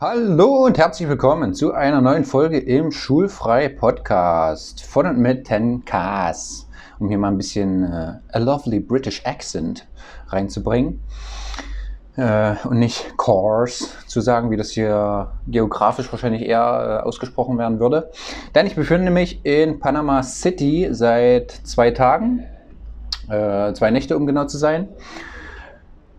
Hallo und herzlich willkommen zu einer neuen Folge im Schulfrei Podcast von und mit 10Ks, um hier mal ein bisschen äh, a lovely British accent reinzubringen äh, und nicht Course zu sagen, wie das hier geografisch wahrscheinlich eher äh, ausgesprochen werden würde. Denn ich befinde mich in Panama City seit zwei Tagen, äh, zwei Nächte um genau zu sein.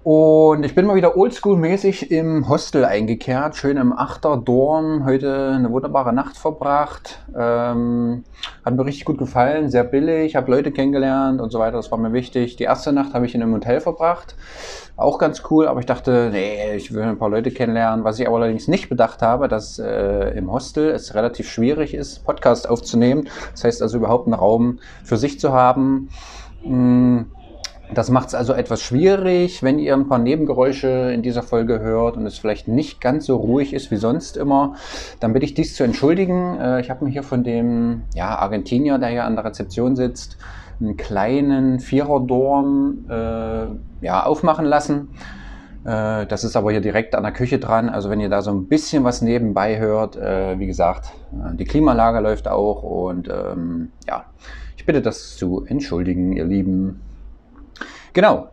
Und ich bin mal wieder oldschool-mäßig im Hostel eingekehrt, schön im Achter Dorm, heute eine wunderbare Nacht verbracht. Ähm, hat mir richtig gut gefallen, sehr billig, habe Leute kennengelernt und so weiter, das war mir wichtig. Die erste Nacht habe ich in einem Hotel verbracht, auch ganz cool, aber ich dachte, nee, ich will ein paar Leute kennenlernen. Was ich aber allerdings nicht bedacht habe, dass äh, im Hostel es relativ schwierig ist, Podcast aufzunehmen. Das heißt also überhaupt einen Raum für sich zu haben. Hm, das macht es also etwas schwierig, wenn ihr ein paar Nebengeräusche in dieser Folge hört und es vielleicht nicht ganz so ruhig ist wie sonst immer. Dann bitte ich dies zu entschuldigen. Äh, ich habe mir hier von dem ja, Argentinier, der hier an der Rezeption sitzt, einen kleinen Viererdorm äh, ja, aufmachen lassen. Äh, das ist aber hier direkt an der Küche dran. Also wenn ihr da so ein bisschen was nebenbei hört, äh, wie gesagt, äh, die Klimaanlage läuft auch und ähm, ja, ich bitte das zu entschuldigen, ihr Lieben. Genau.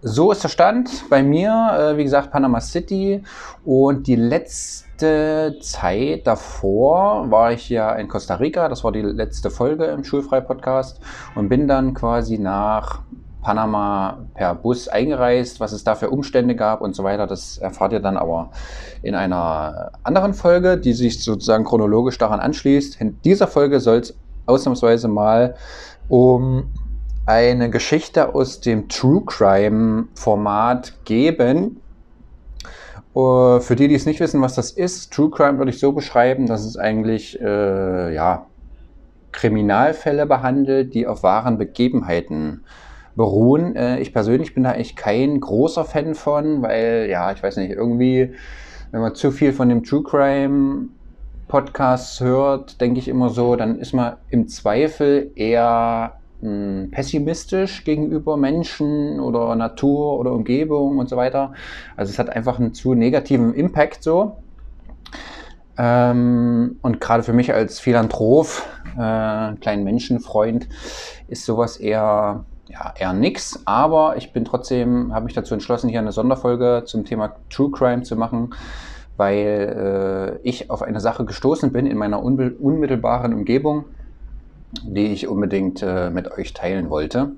So ist der Stand bei mir, äh, wie gesagt, Panama City. Und die letzte Zeit davor war ich ja in Costa Rica. Das war die letzte Folge im Schulfrei-Podcast. Und bin dann quasi nach Panama per Bus eingereist, was es da für Umstände gab und so weiter. Das erfahrt ihr dann aber in einer anderen Folge, die sich sozusagen chronologisch daran anschließt. In dieser Folge soll es ausnahmsweise mal um eine Geschichte aus dem True Crime Format geben. Uh, für die, die es nicht wissen, was das ist, True Crime würde ich so beschreiben, dass es eigentlich äh, ja, Kriminalfälle behandelt, die auf wahren Begebenheiten beruhen. Äh, ich persönlich bin da eigentlich kein großer Fan von, weil, ja, ich weiß nicht, irgendwie, wenn man zu viel von dem True Crime Podcast hört, denke ich immer so, dann ist man im Zweifel eher hm, pessimistisch gegenüber Menschen oder Natur oder Umgebung und so weiter. Also es hat einfach einen zu negativen Impact so. Ähm, und gerade für mich als Philanthrop, äh, kleinen Menschenfreund, ist sowas eher, ja, eher nix. Aber ich bin trotzdem, habe mich dazu entschlossen, hier eine Sonderfolge zum Thema True Crime zu machen, weil äh, ich auf eine Sache gestoßen bin in meiner unmittelbaren Umgebung die ich unbedingt äh, mit euch teilen wollte.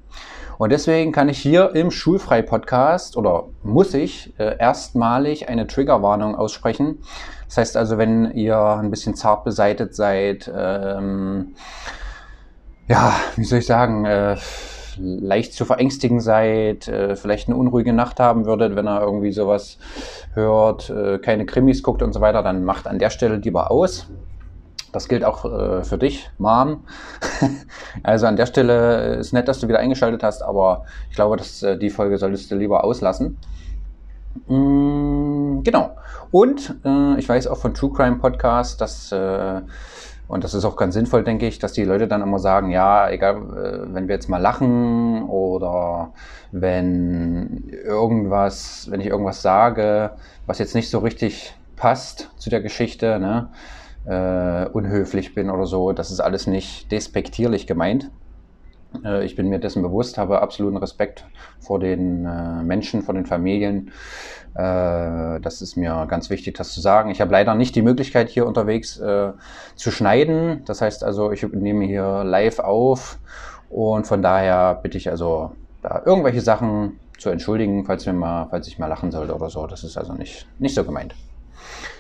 Und deswegen kann ich hier im Schulfrei-Podcast oder muss ich äh, erstmalig eine Triggerwarnung aussprechen. Das heißt also, wenn ihr ein bisschen zart beseitet seid, ähm, ja, wie soll ich sagen, äh, leicht zu verängstigen seid, äh, vielleicht eine unruhige Nacht haben würdet, wenn ihr irgendwie sowas hört, äh, keine Krimis guckt und so weiter, dann macht an der Stelle lieber aus. Das gilt auch äh, für dich, Mom. also an der Stelle ist nett, dass du wieder eingeschaltet hast, aber ich glaube, dass äh, die Folge solltest du lieber auslassen. Mm, genau. Und äh, ich weiß auch von True Crime Podcast, dass äh, und das ist auch ganz sinnvoll, denke ich, dass die Leute dann immer sagen, ja, egal, äh, wenn wir jetzt mal lachen oder wenn irgendwas, wenn ich irgendwas sage, was jetzt nicht so richtig passt zu der Geschichte, ne, äh, unhöflich bin oder so. Das ist alles nicht despektierlich gemeint. Äh, ich bin mir dessen bewusst, habe absoluten Respekt vor den äh, Menschen, vor den Familien. Äh, das ist mir ganz wichtig, das zu sagen. Ich habe leider nicht die Möglichkeit, hier unterwegs äh, zu schneiden. Das heißt also, ich nehme hier live auf und von daher bitte ich also, da irgendwelche Sachen zu entschuldigen, falls, mir mal, falls ich mal lachen sollte oder so. Das ist also nicht, nicht so gemeint.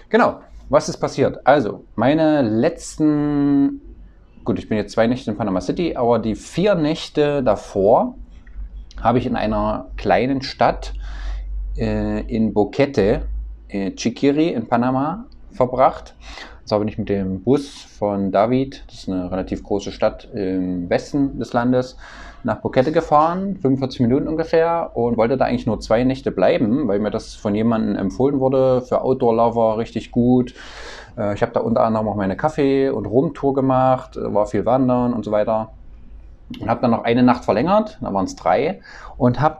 Genau, was ist passiert? Also, meine letzten, gut, ich bin jetzt zwei Nächte in Panama City, aber die vier Nächte davor habe ich in einer kleinen Stadt äh, in Boquete, äh, Chiquiri in Panama, verbracht. So bin ich mit dem Bus von David, das ist eine relativ große Stadt im Westen des Landes, nach Boquete gefahren, 45 Minuten ungefähr, und wollte da eigentlich nur zwei Nächte bleiben, weil mir das von jemandem empfohlen wurde, für Outdoor-Lover richtig gut. Äh, ich habe da unter anderem auch meine Kaffee- und Rumtour gemacht, äh, war viel wandern und so weiter. Und habe dann noch eine Nacht verlängert, da waren es drei, und habe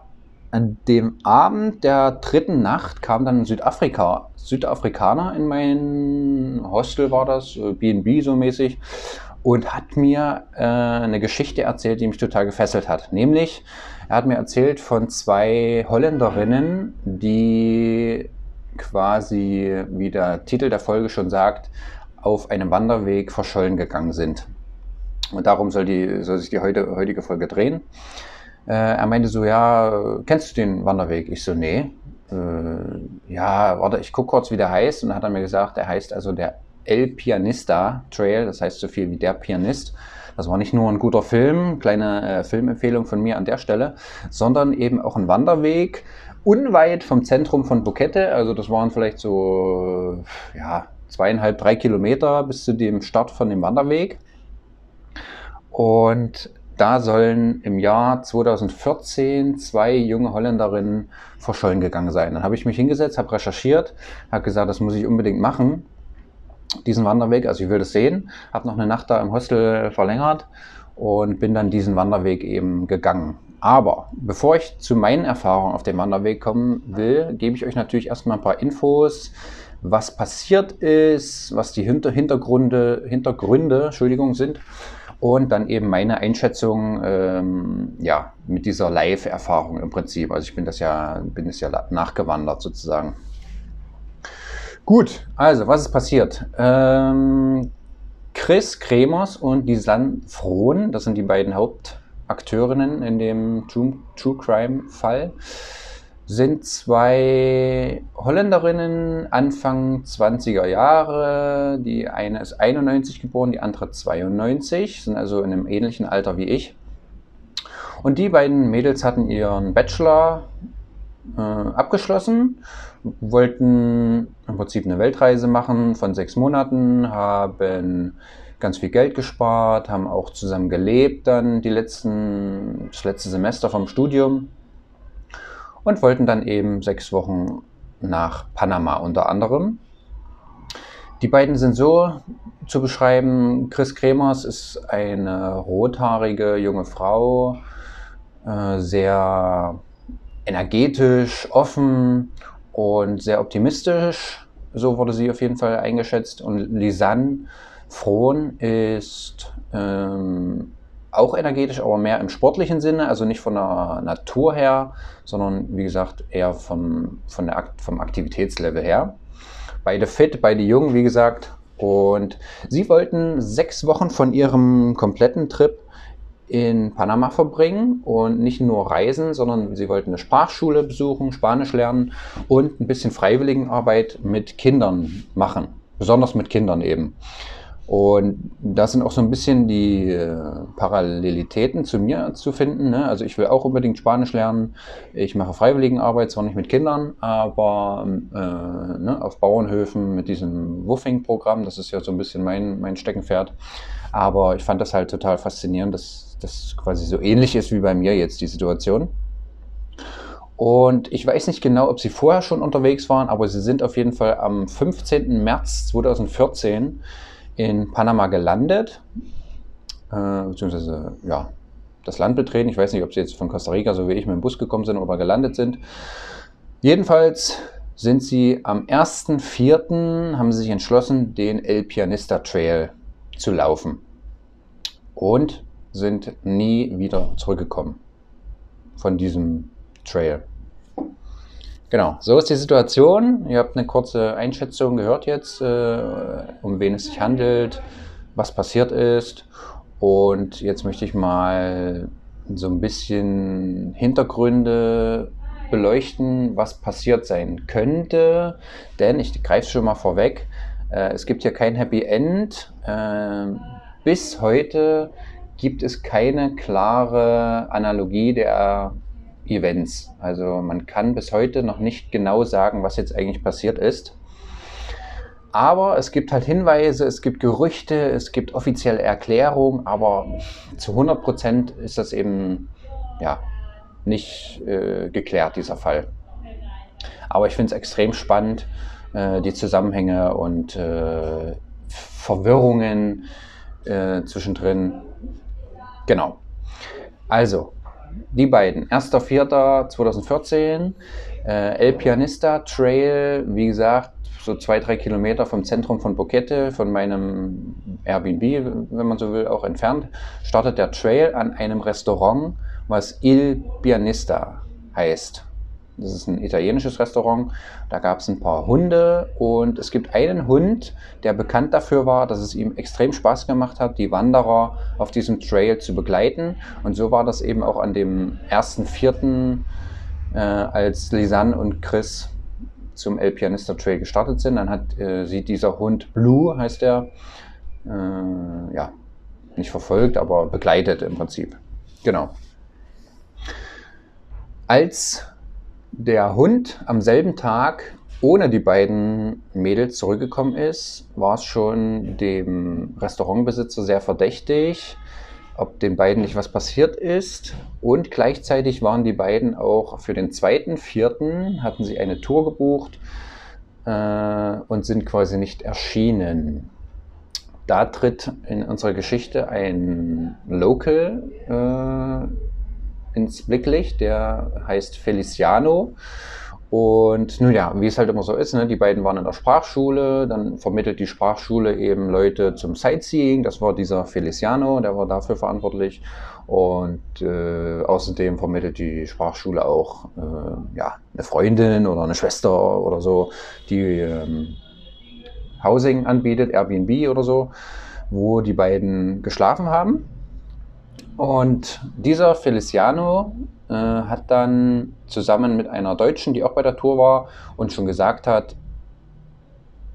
an dem Abend der dritten Nacht kam dann Südafrika, Südafrikaner in mein Hostel, war das, BB so mäßig, und hat mir äh, eine Geschichte erzählt, die mich total gefesselt hat. Nämlich, er hat mir erzählt von zwei Holländerinnen, die quasi, wie der Titel der Folge schon sagt, auf einem Wanderweg verschollen gegangen sind. Und darum soll, die, soll sich die heute, heutige Folge drehen. Äh, er meinte so, ja, kennst du den Wanderweg? Ich so, nee. Äh, ja, warte, ich gucke kurz, wie der heißt. Und dann hat er mir gesagt, der heißt also der El Pianista Trail, das heißt so viel wie der Pianist. Das war nicht nur ein guter Film, kleine äh, Filmempfehlung von mir an der Stelle, sondern eben auch ein Wanderweg unweit vom Zentrum von Bukette. Also das waren vielleicht so ja, zweieinhalb, drei Kilometer bis zu dem Start von dem Wanderweg. Und da sollen im Jahr 2014 zwei junge Holländerinnen verschollen gegangen sein. Dann habe ich mich hingesetzt, habe recherchiert, habe gesagt, das muss ich unbedingt machen diesen Wanderweg. Also ich will das sehen, habe noch eine Nacht da im Hostel verlängert und bin dann diesen Wanderweg eben gegangen. Aber bevor ich zu meinen Erfahrungen auf dem Wanderweg kommen will, gebe ich euch natürlich erstmal ein paar Infos, was passiert ist, was die Hinter Hintergründe, Hintergründe Entschuldigung, sind und dann eben meine Einschätzung ähm, ja, mit dieser Live-Erfahrung im Prinzip. Also ich bin das ja, bin das ja nachgewandert sozusagen. Gut, also was ist passiert? Ähm, Chris Kremers und San Frohn, das sind die beiden Hauptakteurinnen in dem True, True Crime Fall, sind zwei Holländerinnen Anfang 20er Jahre. Die eine ist 91 geboren, die andere 92, sind also in einem ähnlichen Alter wie ich. Und die beiden Mädels hatten ihren Bachelor äh, abgeschlossen wollten im Prinzip eine Weltreise machen von sechs Monaten, haben ganz viel Geld gespart, haben auch zusammen gelebt dann die letzten, das letzte Semester vom Studium und wollten dann eben sechs Wochen nach Panama unter anderem. Die beiden sind so zu beschreiben, Chris Kremers ist eine rothaarige junge Frau, äh, sehr energetisch, offen und sehr optimistisch. So wurde sie auf jeden Fall eingeschätzt. Und Lisanne Frohn ist ähm, auch energetisch, aber mehr im sportlichen Sinne, also nicht von der Natur her, sondern wie gesagt eher vom, von der, vom Aktivitätslevel her. Beide fit, beide jung, wie gesagt. Und sie wollten sechs Wochen von ihrem kompletten Trip in Panama verbringen und nicht nur reisen, sondern sie wollten eine Sprachschule besuchen, Spanisch lernen und ein bisschen Freiwilligenarbeit mit Kindern machen, besonders mit Kindern eben. Und da sind auch so ein bisschen die äh, Parallelitäten zu mir zu finden. Ne? Also ich will auch unbedingt Spanisch lernen. Ich mache Freiwilligenarbeit, zwar nicht mit Kindern, aber äh, ne, auf Bauernhöfen mit diesem Woofing-Programm. Das ist ja so ein bisschen mein, mein Steckenpferd. Aber ich fand das halt total faszinierend, dass das quasi so ähnlich ist wie bei mir jetzt die Situation. Und ich weiß nicht genau, ob sie vorher schon unterwegs waren, aber sie sind auf jeden Fall am 15. März 2014 in Panama gelandet, äh, beziehungsweise ja, das Land betreten. Ich weiß nicht, ob sie jetzt von Costa Rica, so wie ich, mit dem Bus gekommen sind oder gelandet sind. Jedenfalls sind sie am 1.4. haben sie sich entschlossen, den El Pianista Trail zu laufen. Und sind nie wieder zurückgekommen von diesem Trail. Genau, so ist die Situation. Ihr habt eine kurze Einschätzung gehört jetzt, äh, um wen es sich handelt, was passiert ist. Und jetzt möchte ich mal so ein bisschen Hintergründe beleuchten, was passiert sein könnte. Denn ich greife schon mal vorweg, äh, es gibt hier kein Happy End. Äh, bis heute gibt es keine klare Analogie der Events. Also man kann bis heute noch nicht genau sagen, was jetzt eigentlich passiert ist. Aber es gibt halt Hinweise, es gibt Gerüchte, es gibt offizielle Erklärungen, aber zu 100 Prozent ist das eben ja, nicht äh, geklärt, dieser Fall. Aber ich finde es extrem spannend, äh, die Zusammenhänge und äh, Verwirrungen äh, zwischendrin Genau. Also, die beiden. 1.4.2014, äh, El Pianista Trail, wie gesagt, so zwei, drei Kilometer vom Zentrum von Boquete, von meinem Airbnb, wenn man so will, auch entfernt, startet der Trail an einem Restaurant, was Il Pianista heißt. Das ist ein italienisches Restaurant. Da gab es ein paar Hunde und es gibt einen Hund, der bekannt dafür war, dass es ihm extrem Spaß gemacht hat, die Wanderer auf diesem Trail zu begleiten. Und so war das eben auch an dem ersten Vierten, äh, als Lisanne und Chris zum El Pianista Trail gestartet sind. Dann hat äh, sie dieser Hund Blue, heißt er, äh, ja, nicht verfolgt, aber begleitet im Prinzip. Genau. Als der Hund am selben Tag ohne die beiden Mädels zurückgekommen ist, war es schon dem Restaurantbesitzer sehr verdächtig, ob den beiden nicht was passiert ist. Und gleichzeitig waren die beiden auch für den zweiten, vierten, hatten sie eine Tour gebucht äh, und sind quasi nicht erschienen. Da tritt in unserer Geschichte ein Local äh, ins Blicklicht, der heißt Feliciano. Und nun ja, wie es halt immer so ist, ne, die beiden waren in der Sprachschule, dann vermittelt die Sprachschule eben Leute zum Sightseeing. Das war dieser Feliciano, der war dafür verantwortlich. Und äh, außerdem vermittelt die Sprachschule auch äh, ja, eine Freundin oder eine Schwester oder so, die ähm, Housing anbietet, Airbnb oder so, wo die beiden geschlafen haben. Und dieser Feliciano äh, hat dann zusammen mit einer Deutschen, die auch bei der Tour war und schon gesagt hat,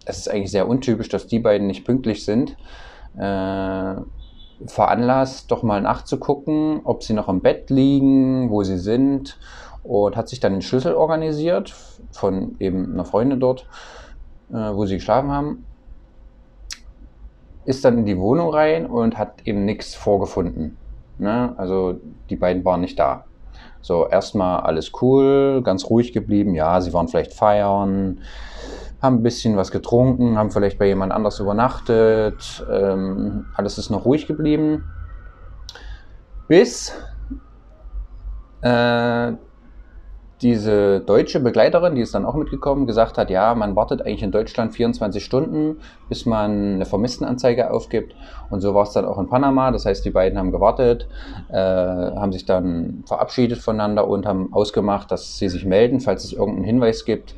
es ist eigentlich sehr untypisch, dass die beiden nicht pünktlich sind, äh, veranlasst, doch mal nachzugucken, ob sie noch im Bett liegen, wo sie sind und hat sich dann den Schlüssel organisiert von eben einer Freundin dort, äh, wo sie geschlafen haben, ist dann in die Wohnung rein und hat eben nichts vorgefunden. Ne? Also die beiden waren nicht da. So, erstmal alles cool, ganz ruhig geblieben. Ja, sie waren vielleicht feiern, haben ein bisschen was getrunken, haben vielleicht bei jemand anders übernachtet. Ähm, alles ist noch ruhig geblieben. Bis äh, diese deutsche Begleiterin, die ist dann auch mitgekommen, gesagt hat, ja, man wartet eigentlich in Deutschland 24 Stunden, bis man eine Vermisstenanzeige aufgibt. Und so war es dann auch in Panama. Das heißt, die beiden haben gewartet, äh, haben sich dann verabschiedet voneinander und haben ausgemacht, dass sie sich melden, falls es irgendeinen Hinweis gibt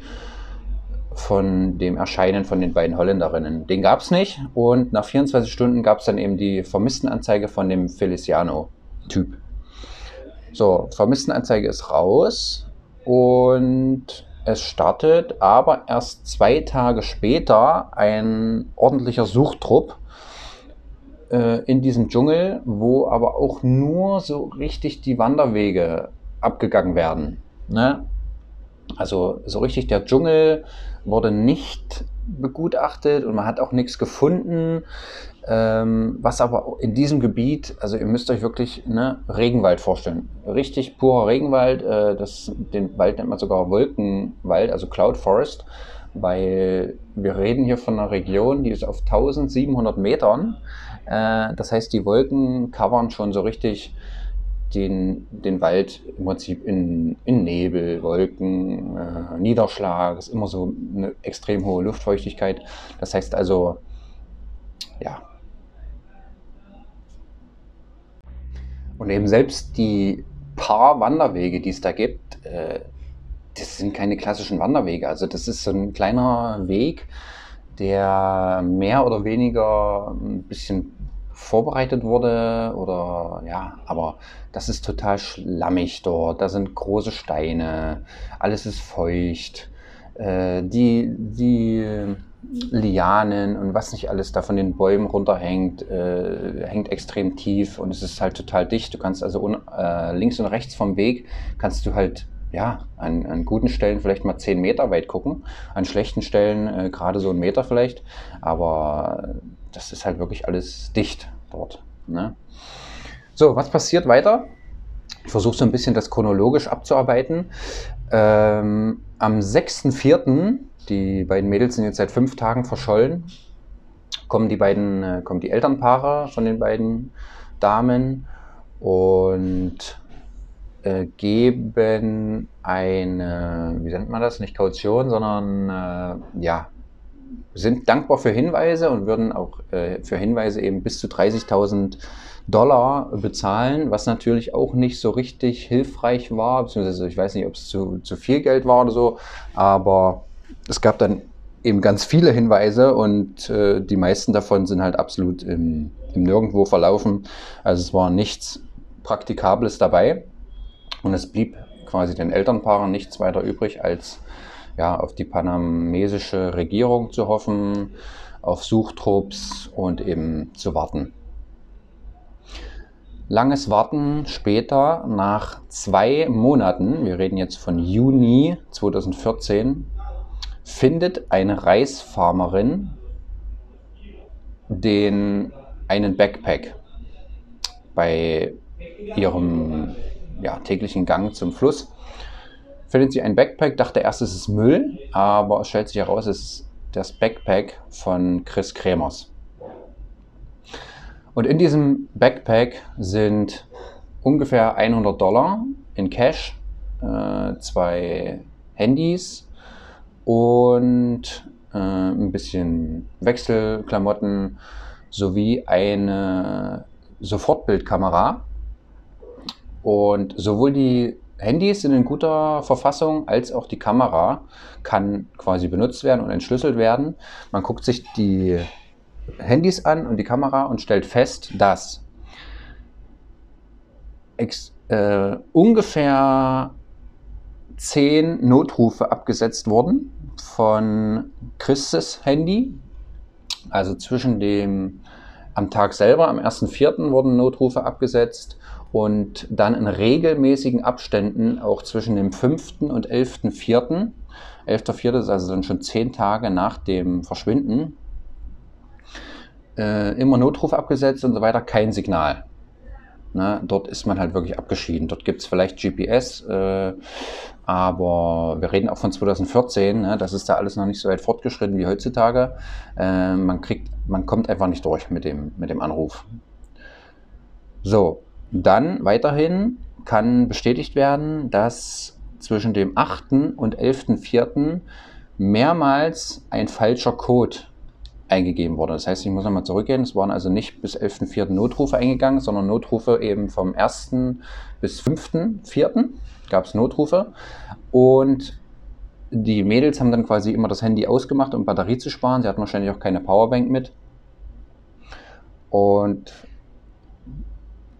von dem Erscheinen von den beiden Holländerinnen. Den gab es nicht und nach 24 Stunden gab es dann eben die Vermisstenanzeige von dem Feliciano-Typ. So, Vermisstenanzeige ist raus und es startet aber erst zwei Tage später ein ordentlicher Suchtrupp äh, in diesem Dschungel, wo aber auch nur so richtig die Wanderwege abgegangen werden. Ne? Also so richtig der Dschungel wurde nicht begutachtet und man hat auch nichts gefunden. Ähm, was aber in diesem Gebiet, also ihr müsst euch wirklich ne, Regenwald vorstellen. Richtig purer Regenwald. Äh, das, den Wald nennt man sogar Wolkenwald, also Cloud Forest, weil wir reden hier von einer Region, die ist auf 1700 Metern. Äh, das heißt, die Wolken covern schon so richtig den, den Wald im Prinzip in, in Nebel, Wolken, äh, Niederschlag, ist immer so eine extrem hohe Luftfeuchtigkeit. Das heißt also, ja. Und eben selbst die paar Wanderwege, die es da gibt, äh, das sind keine klassischen Wanderwege. Also das ist so ein kleiner Weg, der mehr oder weniger ein bisschen vorbereitet wurde oder ja, aber das ist total schlammig dort. Da sind große Steine, alles ist feucht. Äh, die, die Lianen und was nicht alles da von den Bäumen runterhängt, äh, hängt extrem tief und es ist halt total dicht. Du kannst also äh, links und rechts vom Weg kannst du halt ja, an, an guten Stellen vielleicht mal 10 Meter weit gucken, an schlechten Stellen äh, gerade so einen Meter vielleicht, aber das ist halt wirklich alles dicht dort. Ne? So, was passiert weiter? Ich versuche so ein bisschen das chronologisch abzuarbeiten. Ähm, am 6.4., die beiden Mädels sind jetzt seit fünf Tagen verschollen, kommen die beiden, äh, kommen die Elternpaare von den beiden Damen und äh, geben eine, wie nennt man das, nicht Kaution, sondern äh, ja, sind dankbar für Hinweise und würden auch äh, für Hinweise eben bis zu 30.000 Dollar bezahlen, was natürlich auch nicht so richtig hilfreich war, beziehungsweise ich weiß nicht, ob es zu, zu viel Geld war oder so, aber es gab dann eben ganz viele Hinweise und äh, die meisten davon sind halt absolut im, im Nirgendwo verlaufen. Also es war nichts Praktikables dabei und es blieb quasi den Elternpaaren nichts weiter übrig, als ja, auf die panamesische Regierung zu hoffen, auf Suchtrupps und eben zu warten. Langes Warten später, nach zwei Monaten, wir reden jetzt von Juni 2014, findet eine Reisfarmerin den, einen Backpack bei ihrem ja, täglichen Gang zum Fluss. Findet sie ein Backpack, dachte erst, es ist Müll, aber es stellt sich heraus, es ist das Backpack von Chris Kremers. Und in diesem Backpack sind ungefähr 100 Dollar in Cash, äh, zwei Handys und äh, ein bisschen Wechselklamotten sowie eine Sofortbildkamera. Und sowohl die Handys sind in guter Verfassung als auch die Kamera kann quasi benutzt werden und entschlüsselt werden. Man guckt sich die Handys an und die Kamera und stellt fest, dass äh, ungefähr zehn Notrufe abgesetzt wurden von Christes Handy. Also zwischen dem am Tag selber, am 1.4. wurden Notrufe abgesetzt und dann in regelmäßigen Abständen auch zwischen dem 5. und 11.4. 11.4. ist also dann schon zehn Tage nach dem Verschwinden äh, immer Notruf abgesetzt und so weiter, kein Signal. Ne? Dort ist man halt wirklich abgeschieden. Dort gibt es vielleicht GPS, äh, aber wir reden auch von 2014, ne? das ist da alles noch nicht so weit fortgeschritten wie heutzutage. Äh, man, kriegt, man kommt einfach nicht durch mit dem, mit dem Anruf. So, dann weiterhin kann bestätigt werden, dass zwischen dem 8. und 11.4. mehrmals ein falscher Code eingegeben wurde. Das heißt, ich muss nochmal zurückgehen. Es waren also nicht bis 11.04. Notrufe eingegangen, sondern Notrufe eben vom 1. bis 5.04. gab es Notrufe. Und die Mädels haben dann quasi immer das Handy ausgemacht, um Batterie zu sparen. Sie hatten wahrscheinlich auch keine Powerbank mit. Und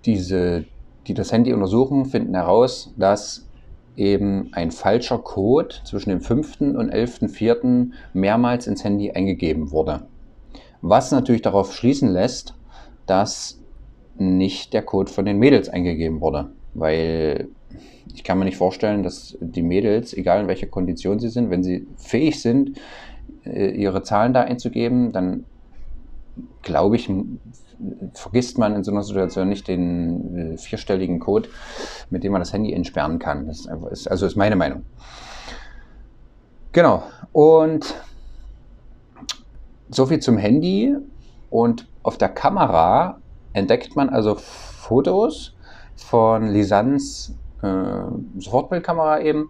diese, die das Handy untersuchen, finden heraus, dass eben ein falscher Code zwischen dem 5. und 11.04. mehrmals ins Handy eingegeben wurde. Was natürlich darauf schließen lässt, dass nicht der Code von den Mädels eingegeben wurde. Weil ich kann mir nicht vorstellen, dass die Mädels, egal in welcher Kondition sie sind, wenn sie fähig sind, äh, ihre Zahlen da einzugeben, dann glaube ich, vergisst man in so einer Situation nicht den äh, vierstelligen Code, mit dem man das Handy entsperren kann. Das ist also ist meine Meinung. Genau. Und so viel zum Handy und auf der Kamera entdeckt man also Fotos von Lisans äh, Sofortbildkamera eben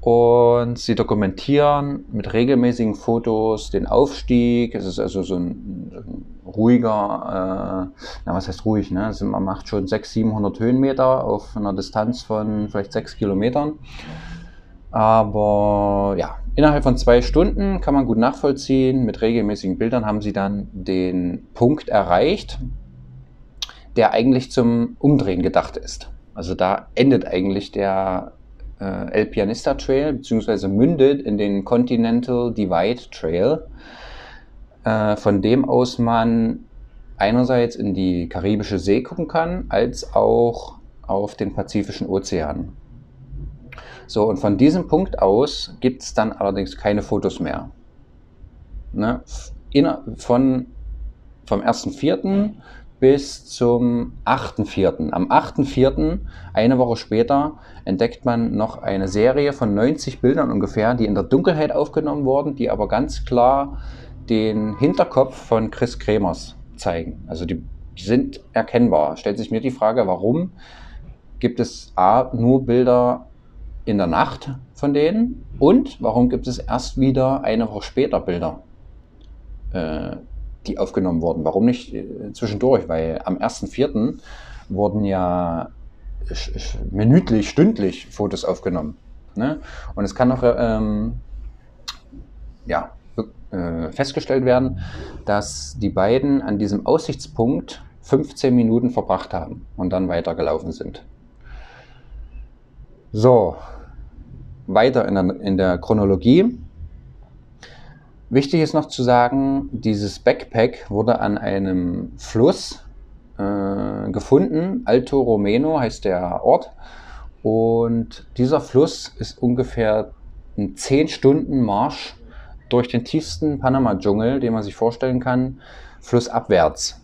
und sie dokumentieren mit regelmäßigen Fotos den Aufstieg. Es ist also so ein, ein ruhiger, äh, na was heißt ruhig, ne? Also man macht schon 600, 700 Höhenmeter auf einer Distanz von vielleicht 6 Kilometern. Aber ja, innerhalb von zwei Stunden kann man gut nachvollziehen. Mit regelmäßigen Bildern haben sie dann den Punkt erreicht, der eigentlich zum Umdrehen gedacht ist. Also da endet eigentlich der äh, El Pianista Trail, beziehungsweise mündet in den Continental Divide Trail, äh, von dem aus man einerseits in die Karibische See gucken kann, als auch auf den Pazifischen Ozean. So, und von diesem Punkt aus gibt es dann allerdings keine Fotos mehr. Ne? Inner, von, vom 1.4. bis zum 8.4. Am 8.4., eine Woche später, entdeckt man noch eine Serie von 90 Bildern ungefähr, die in der Dunkelheit aufgenommen wurden, die aber ganz klar den Hinterkopf von Chris Kremers zeigen. Also die sind erkennbar. Stellt sich mir die Frage, warum gibt es A, nur Bilder in der Nacht von denen und warum gibt es erst wieder eine Woche später Bilder, äh, die aufgenommen wurden? Warum nicht äh, zwischendurch? Weil am 1.4. wurden ja minütlich, stündlich Fotos aufgenommen. Ne? Und es kann auch ähm, ja, äh, festgestellt werden, dass die beiden an diesem Aussichtspunkt 15 Minuten verbracht haben und dann weitergelaufen sind. So, weiter in der, in der Chronologie. Wichtig ist noch zu sagen, dieses Backpack wurde an einem Fluss äh, gefunden. Alto Romeno heißt der Ort. Und dieser Fluss ist ungefähr ein 10 Stunden Marsch durch den tiefsten Panama-Dschungel, den man sich vorstellen kann, flussabwärts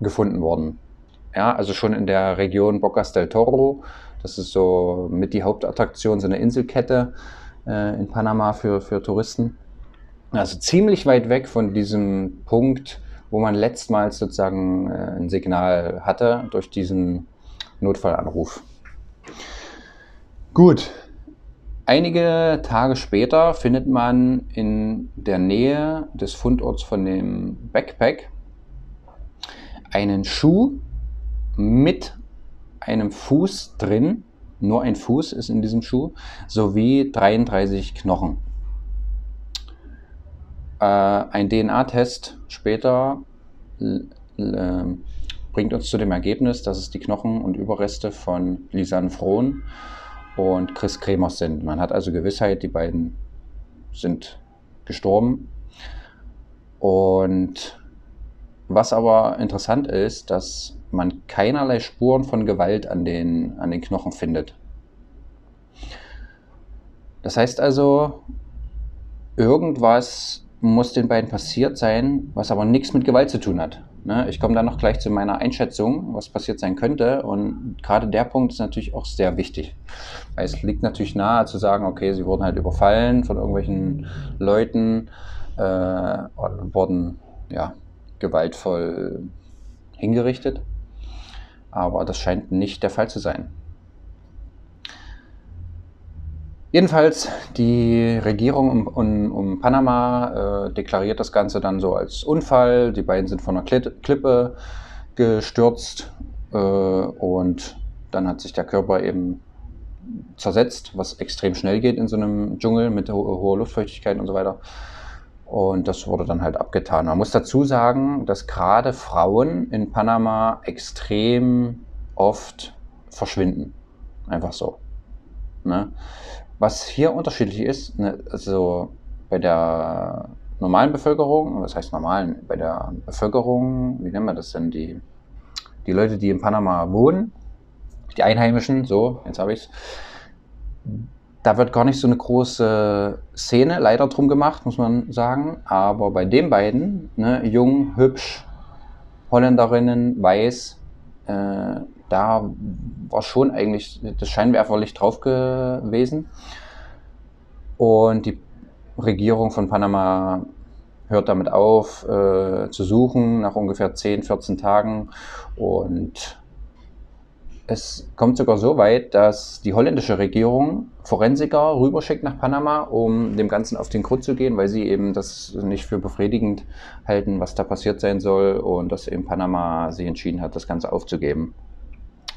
gefunden worden. Ja, also schon in der Region Bocas del Toro das ist so mit die Hauptattraktion, so eine Inselkette äh, in Panama für, für Touristen. Also ziemlich weit weg von diesem Punkt, wo man letztmals sozusagen äh, ein Signal hatte durch diesen Notfallanruf. Gut. Einige Tage später findet man in der Nähe des Fundorts von dem Backpack einen Schuh mit einem Fuß drin, nur ein Fuß ist in diesem Schuh, sowie 33 Knochen. Äh, ein DNA-Test später äh, bringt uns zu dem Ergebnis, dass es die Knochen und Überreste von Lisanne Frohn und Chris Kremers sind. Man hat also Gewissheit, die beiden sind gestorben. Und was aber interessant ist, dass man keinerlei Spuren von Gewalt an den, an den Knochen findet. Das heißt also, irgendwas muss den beiden passiert sein, was aber nichts mit Gewalt zu tun hat. Ne? Ich komme dann noch gleich zu meiner Einschätzung, was passiert sein könnte. Und gerade der Punkt ist natürlich auch sehr wichtig. Weil es liegt natürlich nahe zu sagen, okay, sie wurden halt überfallen von irgendwelchen Leuten, äh, wurden ja, gewaltvoll hingerichtet aber das scheint nicht der Fall zu sein. Jedenfalls, die Regierung um, um, um Panama äh, deklariert das Ganze dann so als Unfall. Die beiden sind von einer Klippe gestürzt äh, und dann hat sich der Körper eben zersetzt, was extrem schnell geht in so einem Dschungel mit ho hoher Luftfeuchtigkeit und so weiter. Und das wurde dann halt abgetan. Man muss dazu sagen, dass gerade Frauen in Panama extrem oft verschwinden. Einfach so. Ne? Was hier unterschiedlich ist, ne, also bei der normalen Bevölkerung, was heißt normalen, bei der Bevölkerung, wie nennen wir das denn, die, die Leute, die in Panama wohnen, die Einheimischen, so, jetzt habe ich es, da wird gar nicht so eine große Szene leider drum gemacht, muss man sagen. Aber bei den beiden, ne, jung, hübsch, Holländerinnen, weiß, äh, da war schon eigentlich das Scheinwerferlicht drauf gewesen. Und die Regierung von Panama hört damit auf äh, zu suchen nach ungefähr 10, 14 Tagen. Und es kommt sogar so weit, dass die holländische Regierung Forensiker rüberschickt nach Panama, um dem Ganzen auf den Grund zu gehen, weil sie eben das nicht für befriedigend halten, was da passiert sein soll und dass eben Panama sich entschieden hat, das Ganze aufzugeben.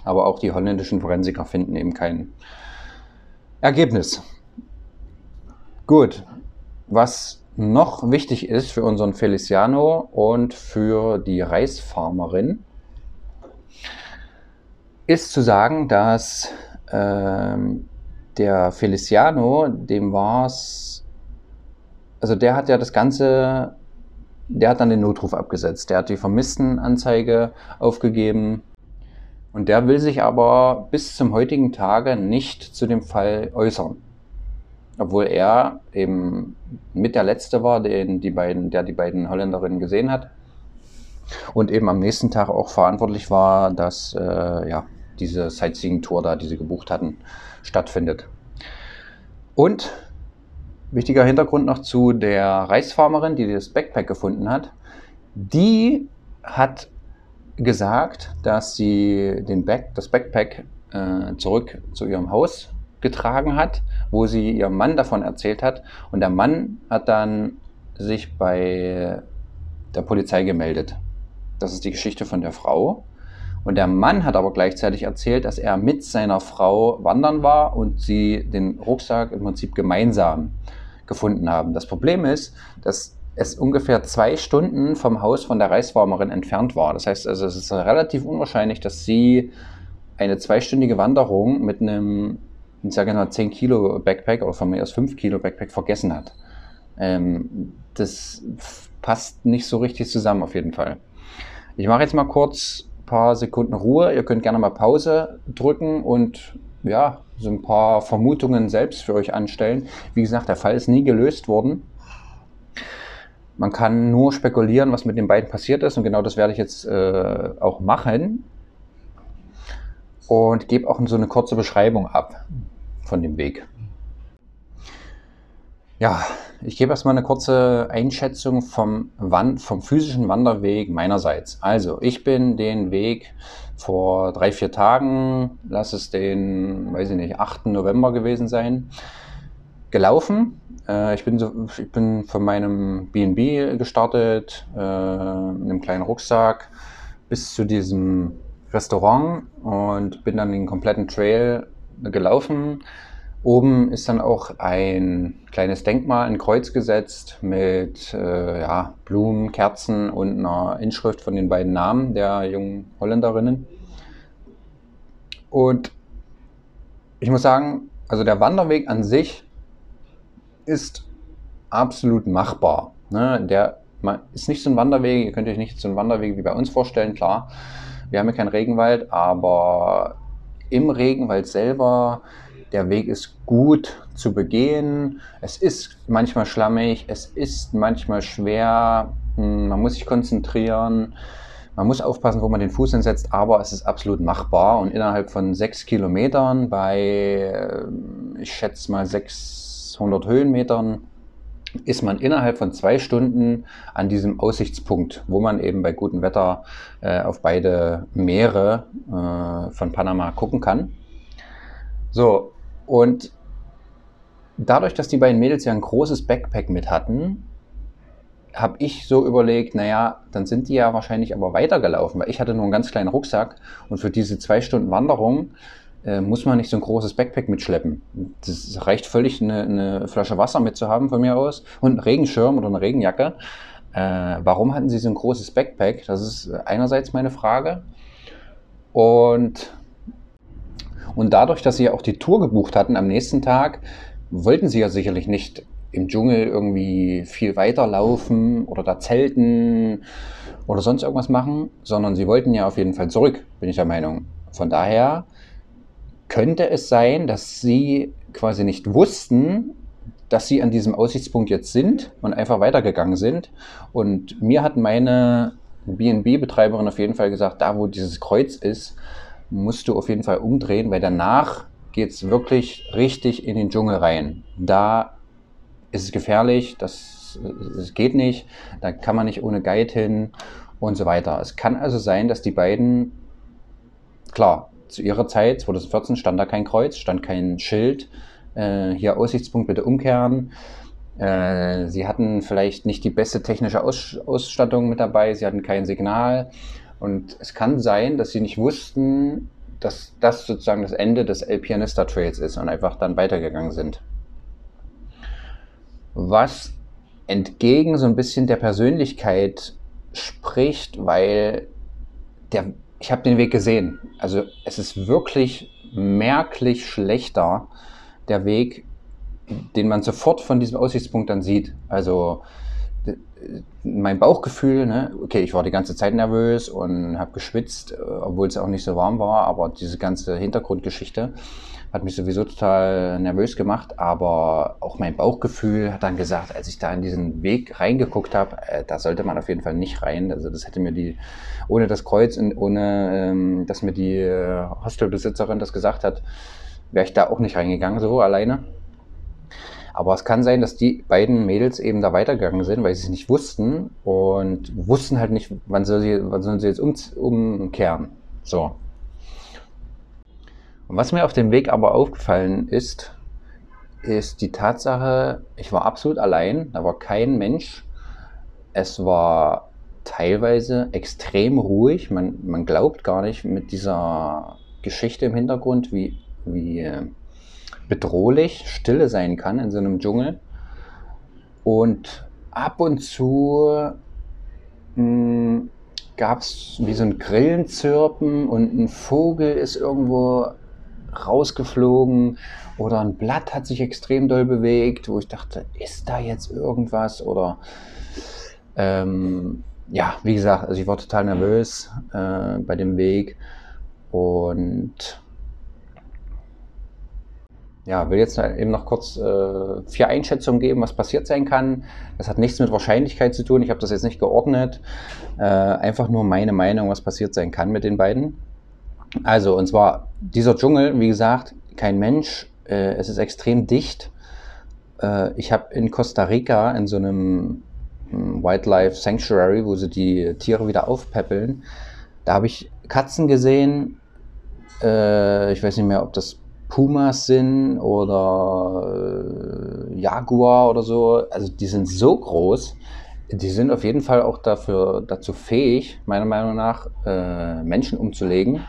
Aber auch die holländischen Forensiker finden eben kein Ergebnis. Gut, was noch wichtig ist für unseren Feliciano und für die Reisfarmerin, ist zu sagen, dass ähm, der Feliciano, dem war es, also der hat ja das Ganze, der hat dann den Notruf abgesetzt, der hat die Vermisstenanzeige aufgegeben und der will sich aber bis zum heutigen Tage nicht zu dem Fall äußern. Obwohl er eben mit der Letzte war, den die beiden, der die beiden Holländerinnen gesehen hat. Und eben am nächsten Tag auch verantwortlich war, dass äh, ja, diese Sightseeing-Tour da, die sie gebucht hatten, stattfindet. Und wichtiger Hintergrund noch zu der Reisfarmerin, die das Backpack gefunden hat. Die hat gesagt, dass sie den Back, das Backpack äh, zurück zu ihrem Haus getragen hat, wo sie ihrem Mann davon erzählt hat. Und der Mann hat dann sich bei der Polizei gemeldet. Das ist die Geschichte von der Frau. Und der Mann hat aber gleichzeitig erzählt, dass er mit seiner Frau wandern war und sie den Rucksack im Prinzip gemeinsam gefunden haben. Das Problem ist, dass es ungefähr zwei Stunden vom Haus von der Reiswarmerin entfernt war. Das heißt also, es ist relativ unwahrscheinlich, dass sie eine zweistündige Wanderung mit einem, ich sage mal, 10 Kilo Backpack oder von mir aus 5 Kilo Backpack vergessen hat. Ähm, das passt nicht so richtig zusammen auf jeden Fall. Ich mache jetzt mal kurz paar Sekunden Ruhe. Ihr könnt gerne mal Pause drücken und ja, so ein paar Vermutungen selbst für euch anstellen. Wie gesagt, der Fall ist nie gelöst worden. Man kann nur spekulieren, was mit den beiden passiert ist und genau das werde ich jetzt äh, auch machen und gebe auch so eine kurze Beschreibung ab von dem Weg. Ja, ich gebe erstmal eine kurze Einschätzung vom, Wand, vom physischen Wanderweg meinerseits. Also, ich bin den Weg vor drei, vier Tagen, lass es den, weiß ich nicht, 8. November gewesen sein, gelaufen. Äh, ich, bin so, ich bin von meinem BNB gestartet, äh, in einem kleinen Rucksack, bis zu diesem Restaurant und bin dann den kompletten Trail gelaufen Oben ist dann auch ein kleines Denkmal, ein Kreuz gesetzt mit äh, ja, Blumen, Kerzen und einer Inschrift von den beiden Namen der jungen Holländerinnen. Und ich muss sagen, also der Wanderweg an sich ist absolut machbar. Ne? Der ist nicht so ein Wanderweg, ihr könnt euch nicht so einen Wanderweg wie bei uns vorstellen, klar. Wir haben ja keinen Regenwald, aber im Regenwald selber der Weg ist gut zu begehen. Es ist manchmal schlammig, es ist manchmal schwer, hm, man muss sich konzentrieren. Man muss aufpassen, wo man den Fuß hinsetzt, aber es ist absolut machbar und innerhalb von sechs Kilometern bei, äh, ich schätze mal 600 Höhenmetern, ist man innerhalb von zwei Stunden an diesem Aussichtspunkt, wo man eben bei gutem Wetter äh, auf beide Meere äh, von Panama gucken kann. So, und dadurch, dass die beiden Mädels ja ein großes Backpack mit hatten, habe ich so überlegt, naja, dann sind die ja wahrscheinlich aber weitergelaufen, weil ich hatte nur einen ganz kleinen Rucksack und für diese zwei Stunden Wanderung äh, muss man nicht so ein großes Backpack mitschleppen. Das reicht völlig, eine, eine Flasche Wasser mitzuhaben von mir aus und einen Regenschirm oder eine Regenjacke. Äh, warum hatten sie so ein großes Backpack? Das ist einerseits meine Frage. Und und dadurch, dass sie ja auch die Tour gebucht hatten am nächsten Tag, wollten sie ja sicherlich nicht im Dschungel irgendwie viel weiterlaufen oder da zelten oder sonst irgendwas machen, sondern sie wollten ja auf jeden Fall zurück, bin ich der Meinung. Von daher könnte es sein, dass sie quasi nicht wussten, dass sie an diesem Aussichtspunkt jetzt sind und einfach weitergegangen sind. Und mir hat meine BNB-Betreiberin auf jeden Fall gesagt, da wo dieses Kreuz ist, musst du auf jeden Fall umdrehen, weil danach geht es wirklich richtig in den Dschungel rein. Da ist es gefährlich, das, das geht nicht, da kann man nicht ohne Guide hin und so weiter. Es kann also sein, dass die beiden, klar, zu ihrer Zeit, 2014, stand da kein Kreuz, stand kein Schild, äh, hier Aussichtspunkt bitte umkehren. Äh, sie hatten vielleicht nicht die beste technische Aus Ausstattung mit dabei, sie hatten kein Signal. Und es kann sein, dass sie nicht wussten, dass das sozusagen das Ende des El Pianista Trails ist und einfach dann weitergegangen sind. Was entgegen so ein bisschen der Persönlichkeit spricht, weil der, ich habe den Weg gesehen. Also es ist wirklich merklich schlechter, der Weg, den man sofort von diesem Aussichtspunkt dann sieht. Also mein Bauchgefühl, ne, okay, ich war die ganze Zeit nervös und habe geschwitzt, äh, obwohl es auch nicht so warm war, aber diese ganze Hintergrundgeschichte hat mich sowieso total nervös gemacht, aber auch mein Bauchgefühl hat dann gesagt, als ich da in diesen Weg reingeguckt habe, äh, da sollte man auf jeden Fall nicht rein. Also das hätte mir die, ohne das Kreuz und ohne, ähm, dass mir die äh, Hostelbesitzerin das gesagt hat, wäre ich da auch nicht reingegangen, so alleine. Aber es kann sein, dass die beiden Mädels eben da weitergegangen sind, weil sie es nicht wussten und wussten halt nicht, wann soll sie, wann sollen sie jetzt um, umkehren. So. Was mir auf dem Weg aber aufgefallen ist, ist die Tatsache, ich war absolut allein, da war kein Mensch. Es war teilweise extrem ruhig. Man, man glaubt gar nicht mit dieser Geschichte im Hintergrund, wie, wie bedrohlich Stille sein kann in so einem Dschungel. Und ab und zu hm, gab es wie so ein Grillenzirpen und ein Vogel ist irgendwo rausgeflogen oder ein Blatt hat sich extrem doll bewegt, wo ich dachte, ist da jetzt irgendwas oder ähm, ja, wie gesagt, also ich war total nervös äh, bei dem Weg und ja, will jetzt eben noch kurz äh, vier Einschätzungen geben, was passiert sein kann. Das hat nichts mit Wahrscheinlichkeit zu tun. Ich habe das jetzt nicht geordnet. Äh, einfach nur meine Meinung, was passiert sein kann mit den beiden. Also, und zwar dieser Dschungel, wie gesagt, kein Mensch. Äh, es ist extrem dicht. Äh, ich habe in Costa Rica in so einem hm, Wildlife Sanctuary, wo sie die Tiere wieder aufpäppeln, da habe ich Katzen gesehen. Äh, ich weiß nicht mehr, ob das Pumas sind oder äh, Jaguar oder so. Also die sind so groß. Die sind auf jeden Fall auch dafür, dazu fähig, meiner Meinung nach, äh, Menschen umzulegen.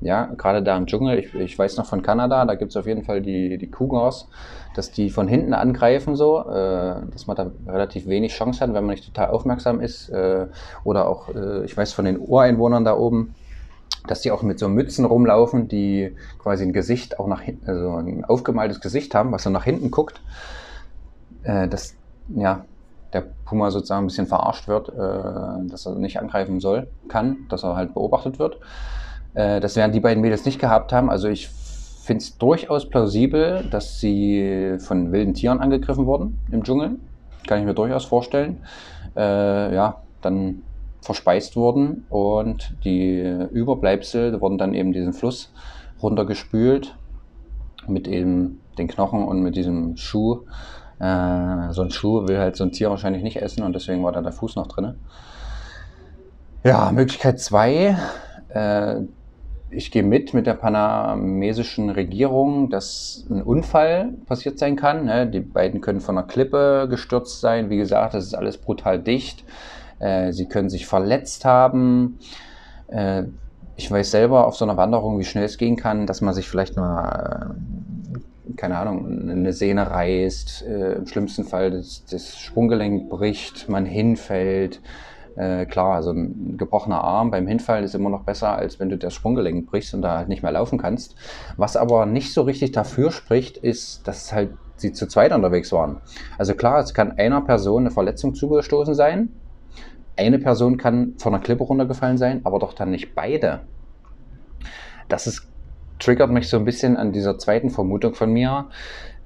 Ja, gerade da im Dschungel, ich, ich weiß noch von Kanada, da gibt es auf jeden Fall die, die Cougars, dass die von hinten angreifen, so, äh, dass man da relativ wenig Chance hat, wenn man nicht total aufmerksam ist. Äh, oder auch, äh, ich weiß von den Ureinwohnern da oben, dass die auch mit so Mützen rumlaufen, die quasi ein Gesicht auch nach hinten, also ein aufgemaltes Gesicht haben, was so nach hinten guckt. Äh, dass ja, der Puma sozusagen ein bisschen verarscht wird, äh, dass er nicht angreifen soll, kann, dass er halt beobachtet wird. Äh, das werden die beiden Mädels nicht gehabt haben. Also ich finde es durchaus plausibel, dass sie von wilden Tieren angegriffen wurden im Dschungel. Kann ich mir durchaus vorstellen. Äh, ja, dann verspeist wurden und die Überbleibsel wurden dann eben diesen Fluss runtergespült mit eben den Knochen und mit diesem Schuh. Äh, so ein Schuh will halt so ein Tier wahrscheinlich nicht essen und deswegen war da der Fuß noch drin. Ja, Möglichkeit 2. Äh, ich gehe mit mit der panamesischen Regierung, dass ein Unfall passiert sein kann. Ne? Die beiden können von einer Klippe gestürzt sein. Wie gesagt, das ist alles brutal dicht. Äh, sie können sich verletzt haben. Äh, ich weiß selber auf so einer Wanderung, wie schnell es gehen kann, dass man sich vielleicht mal, äh, keine Ahnung, eine Sehne reißt, äh, im schlimmsten Fall das, das, Sprunggelenk bricht, man hinfällt. Äh, klar, also ein gebrochener Arm beim Hinfallen ist immer noch besser, als wenn du das Sprunggelenk brichst und da halt nicht mehr laufen kannst. Was aber nicht so richtig dafür spricht, ist, dass halt sie zu zweit unterwegs waren. Also klar, es kann einer Person eine Verletzung zugestoßen sein, eine Person kann von einer Klippe runtergefallen sein, aber doch dann nicht beide. Das ist, triggert mich so ein bisschen an dieser zweiten Vermutung von mir.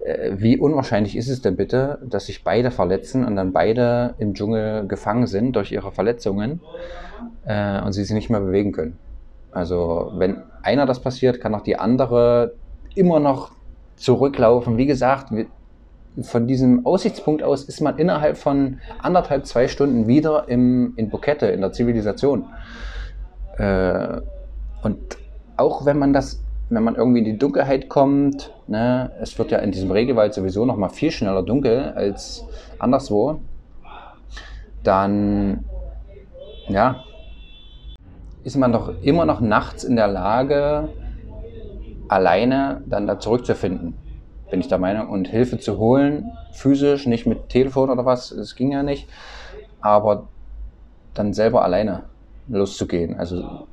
Äh, wie unwahrscheinlich ist es denn bitte, dass sich beide verletzen und dann beide im Dschungel gefangen sind durch ihre Verletzungen äh, und sie sich nicht mehr bewegen können? Also, wenn einer das passiert, kann auch die andere immer noch zurücklaufen. Wie gesagt, von diesem Aussichtspunkt aus ist man innerhalb von anderthalb, zwei Stunden wieder im, in Bukette, in der Zivilisation. Äh, und auch wenn man das, wenn man irgendwie in die Dunkelheit kommt, ne, es wird ja in diesem Regelwald sowieso noch mal viel schneller dunkel als anderswo, dann, ja, ist man doch immer noch nachts in der Lage, alleine dann da zurückzufinden bin ich der Meinung. Und Hilfe zu holen, physisch, nicht mit Telefon oder was, das ging ja nicht. Aber dann selber alleine loszugehen. Also,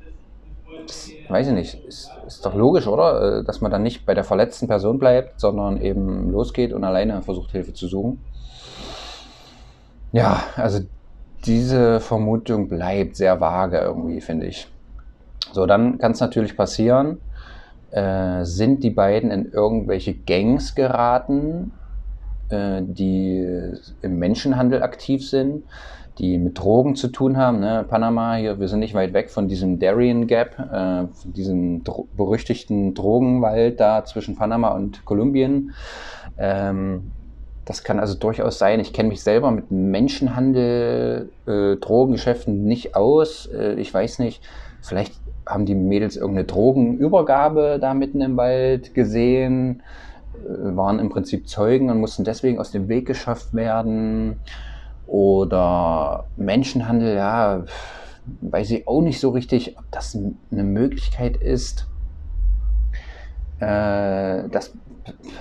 das, weiß ich nicht, ist, ist doch logisch, oder? Äh, dass man dann nicht bei der verletzten Person bleibt, sondern eben losgeht und alleine versucht, Hilfe zu suchen. Ja, also diese Vermutung bleibt sehr vage irgendwie, finde ich. So, dann kann es natürlich passieren, äh, sind die beiden in irgendwelche Gangs geraten, äh, die im Menschenhandel aktiv sind, die mit Drogen zu tun haben. Ne? Panama hier, wir sind nicht weit weg von diesem Darien Gap, äh, diesem dro berüchtigten Drogenwald da zwischen Panama und Kolumbien. Ähm, das kann also durchaus sein. Ich kenne mich selber mit Menschenhandel, äh, Drogengeschäften nicht aus. Äh, ich weiß nicht, vielleicht haben die Mädels irgendeine Drogenübergabe da mitten im Wald gesehen, äh, waren im Prinzip Zeugen und mussten deswegen aus dem Weg geschafft werden. Oder Menschenhandel, ja, weiß ich auch nicht so richtig, ob das eine Möglichkeit ist. Äh, das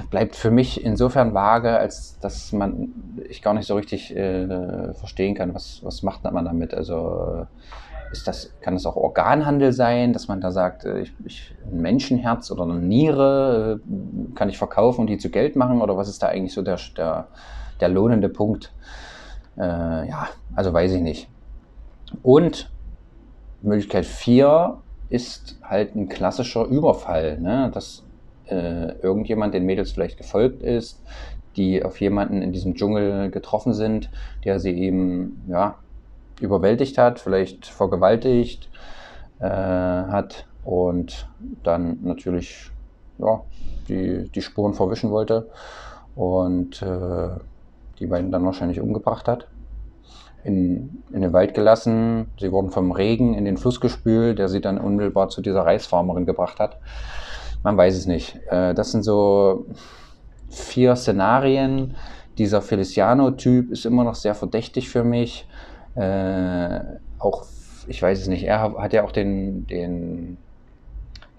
bleibt für mich insofern vage, als dass man ich gar nicht so richtig äh, verstehen kann, was, was macht man damit. Also ist das, kann das auch Organhandel sein, dass man da sagt, äh, ich, ich, ein Menschenherz oder eine Niere äh, kann ich verkaufen und die zu Geld machen? Oder was ist da eigentlich so der, der, der lohnende Punkt? Äh, ja, also weiß ich nicht. Und Möglichkeit 4 ist halt ein klassischer Überfall, ne? dass äh, irgendjemand den Mädels vielleicht gefolgt ist, die auf jemanden in diesem Dschungel getroffen sind, der sie eben ja, überwältigt hat, vielleicht vergewaltigt äh, hat und dann natürlich ja, die, die Spuren verwischen wollte und äh, die beiden dann wahrscheinlich umgebracht hat. In, in den Wald gelassen. Sie wurden vom Regen in den Fluss gespült, der sie dann unmittelbar zu dieser Reisfarmerin gebracht hat. Man weiß es nicht. Äh, das sind so vier Szenarien. Dieser Feliciano-Typ ist immer noch sehr verdächtig für mich. Äh, auch, ich weiß es nicht, er hat ja auch den, den,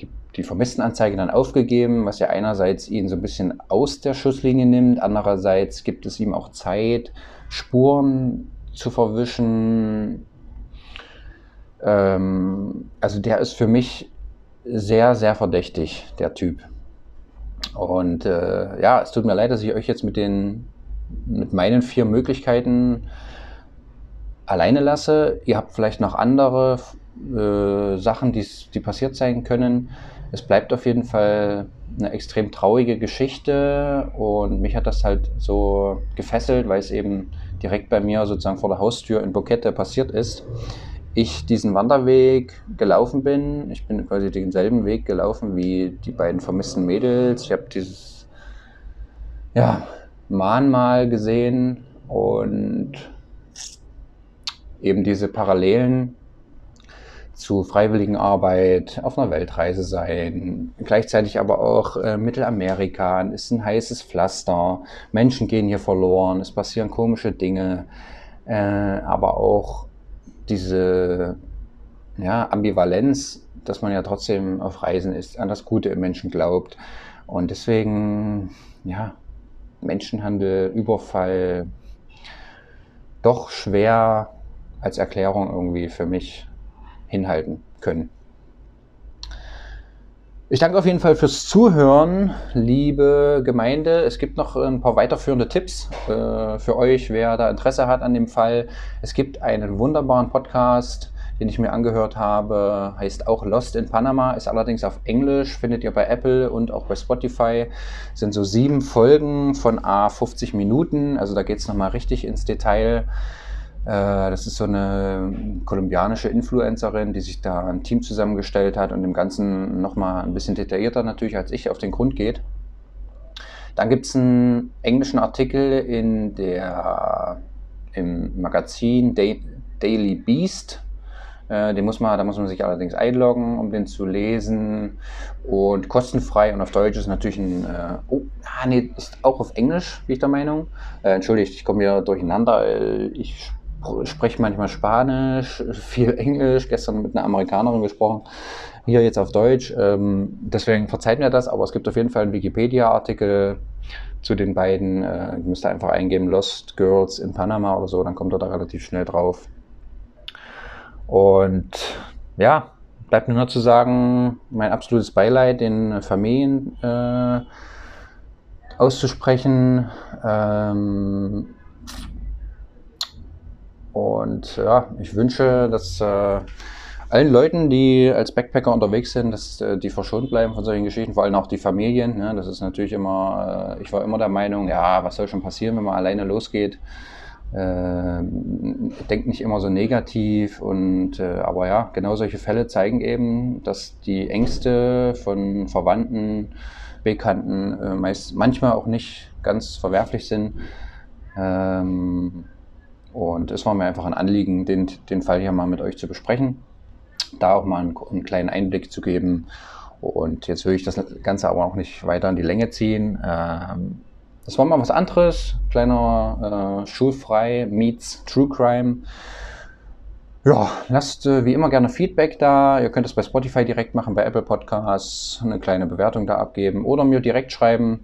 die, die Vermisstenanzeige dann aufgegeben, was ja einerseits ihn so ein bisschen aus der Schusslinie nimmt, andererseits gibt es ihm auch Zeit, Spuren zu verwischen. Ähm, also der ist für mich sehr, sehr verdächtig, der Typ. Und äh, ja, es tut mir leid, dass ich euch jetzt mit den mit meinen vier Möglichkeiten alleine lasse. Ihr habt vielleicht noch andere äh, Sachen, die passiert sein können. Es bleibt auf jeden Fall eine extrem traurige Geschichte und mich hat das halt so gefesselt, weil es eben direkt bei mir sozusagen vor der Haustür in Bokette passiert ist. Ich diesen Wanderweg gelaufen bin. Ich bin quasi denselben Weg gelaufen wie die beiden vermissten Mädels. Ich habe dieses ja, Mahnmal gesehen und eben diese Parallelen zu freiwilligen Arbeit, auf einer Weltreise sein, gleichzeitig aber auch äh, Mittelamerika ist ein heißes Pflaster, Menschen gehen hier verloren, es passieren komische Dinge, äh, aber auch diese ja, Ambivalenz, dass man ja trotzdem auf Reisen ist, an das Gute im Menschen glaubt. Und deswegen, ja, Menschenhandel, Überfall, doch schwer als Erklärung irgendwie für mich hinhalten können. Ich danke auf jeden Fall fürs Zuhören, liebe Gemeinde. Es gibt noch ein paar weiterführende Tipps äh, für euch, wer da Interesse hat an dem Fall. Es gibt einen wunderbaren Podcast, den ich mir angehört habe, heißt auch Lost in Panama, ist allerdings auf Englisch, findet ihr bei Apple und auch bei Spotify. Sind so sieben Folgen von A 50 Minuten, also da geht es nochmal richtig ins Detail. Äh, das ist so eine kolumbianische Influencerin, die sich da ein Team zusammengestellt hat und dem Ganzen nochmal ein bisschen detaillierter natürlich als ich auf den Grund geht. Dann gibt es einen englischen Artikel in der, im Magazin Daily Beast. Äh, den muss man, da muss man sich allerdings einloggen, um den zu lesen. Und kostenfrei und auf Deutsch ist natürlich ein. Äh, oh, ah, nee, ist auch auf Englisch, bin ich der Meinung. Entschuldigt, ich komme hier durcheinander. Ich spreche manchmal Spanisch, viel Englisch, gestern mit einer Amerikanerin gesprochen, hier jetzt auf Deutsch. Ähm, deswegen verzeiht mir das, aber es gibt auf jeden Fall einen Wikipedia-Artikel zu den beiden. Äh, ihr müsst einfach eingeben, Lost Girls in Panama oder so, dann kommt ihr da relativ schnell drauf. Und ja, bleibt nur noch zu sagen, mein absolutes Beileid den Familien äh, auszusprechen. Ähm, und ja, ich wünsche, dass äh, allen Leuten, die als Backpacker unterwegs sind, dass äh, die verschont bleiben von solchen Geschichten, vor allem auch die Familien. Ne? Das ist natürlich immer, äh, ich war immer der Meinung, ja, was soll schon passieren, wenn man alleine losgeht. Äh, denkt nicht immer so negativ und äh, aber ja, genau solche Fälle zeigen eben, dass die Ängste von Verwandten, Bekannten äh, meist manchmal auch nicht ganz verwerflich sind. Ähm, und es war mir einfach ein Anliegen, den, den Fall hier mal mit euch zu besprechen. da auch mal einen, einen kleinen Einblick zu geben. Und jetzt will ich das Ganze aber auch nicht weiter in die Länge ziehen. Ähm, das war mal was anderes, kleiner äh, schulfrei meets True Crime. Ja, lasst äh, wie immer gerne Feedback da. Ihr könnt es bei Spotify direkt machen, bei Apple Podcasts, eine kleine Bewertung da abgeben oder mir direkt schreiben.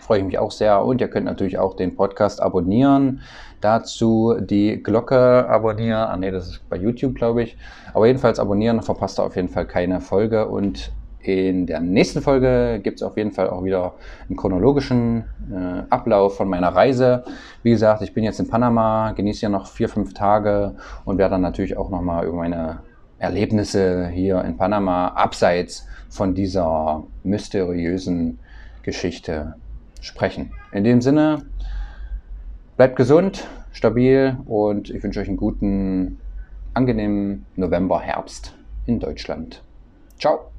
Freue ich mich auch sehr. Und ihr könnt natürlich auch den Podcast abonnieren. Dazu die Glocke abonnieren. Ah ne, das ist bei YouTube, glaube ich. Aber jedenfalls abonnieren, verpasst ihr auf jeden Fall keine Folge. Und in der nächsten Folge gibt es auf jeden Fall auch wieder einen chronologischen äh, Ablauf von meiner Reise. Wie gesagt, ich bin jetzt in Panama, genieße ja noch vier, fünf Tage und werde dann natürlich auch nochmal über meine Erlebnisse hier in Panama abseits von dieser mysteriösen Geschichte sprechen. In dem Sinne, bleibt gesund, stabil und ich wünsche euch einen guten, angenehmen November, Herbst in Deutschland. Ciao!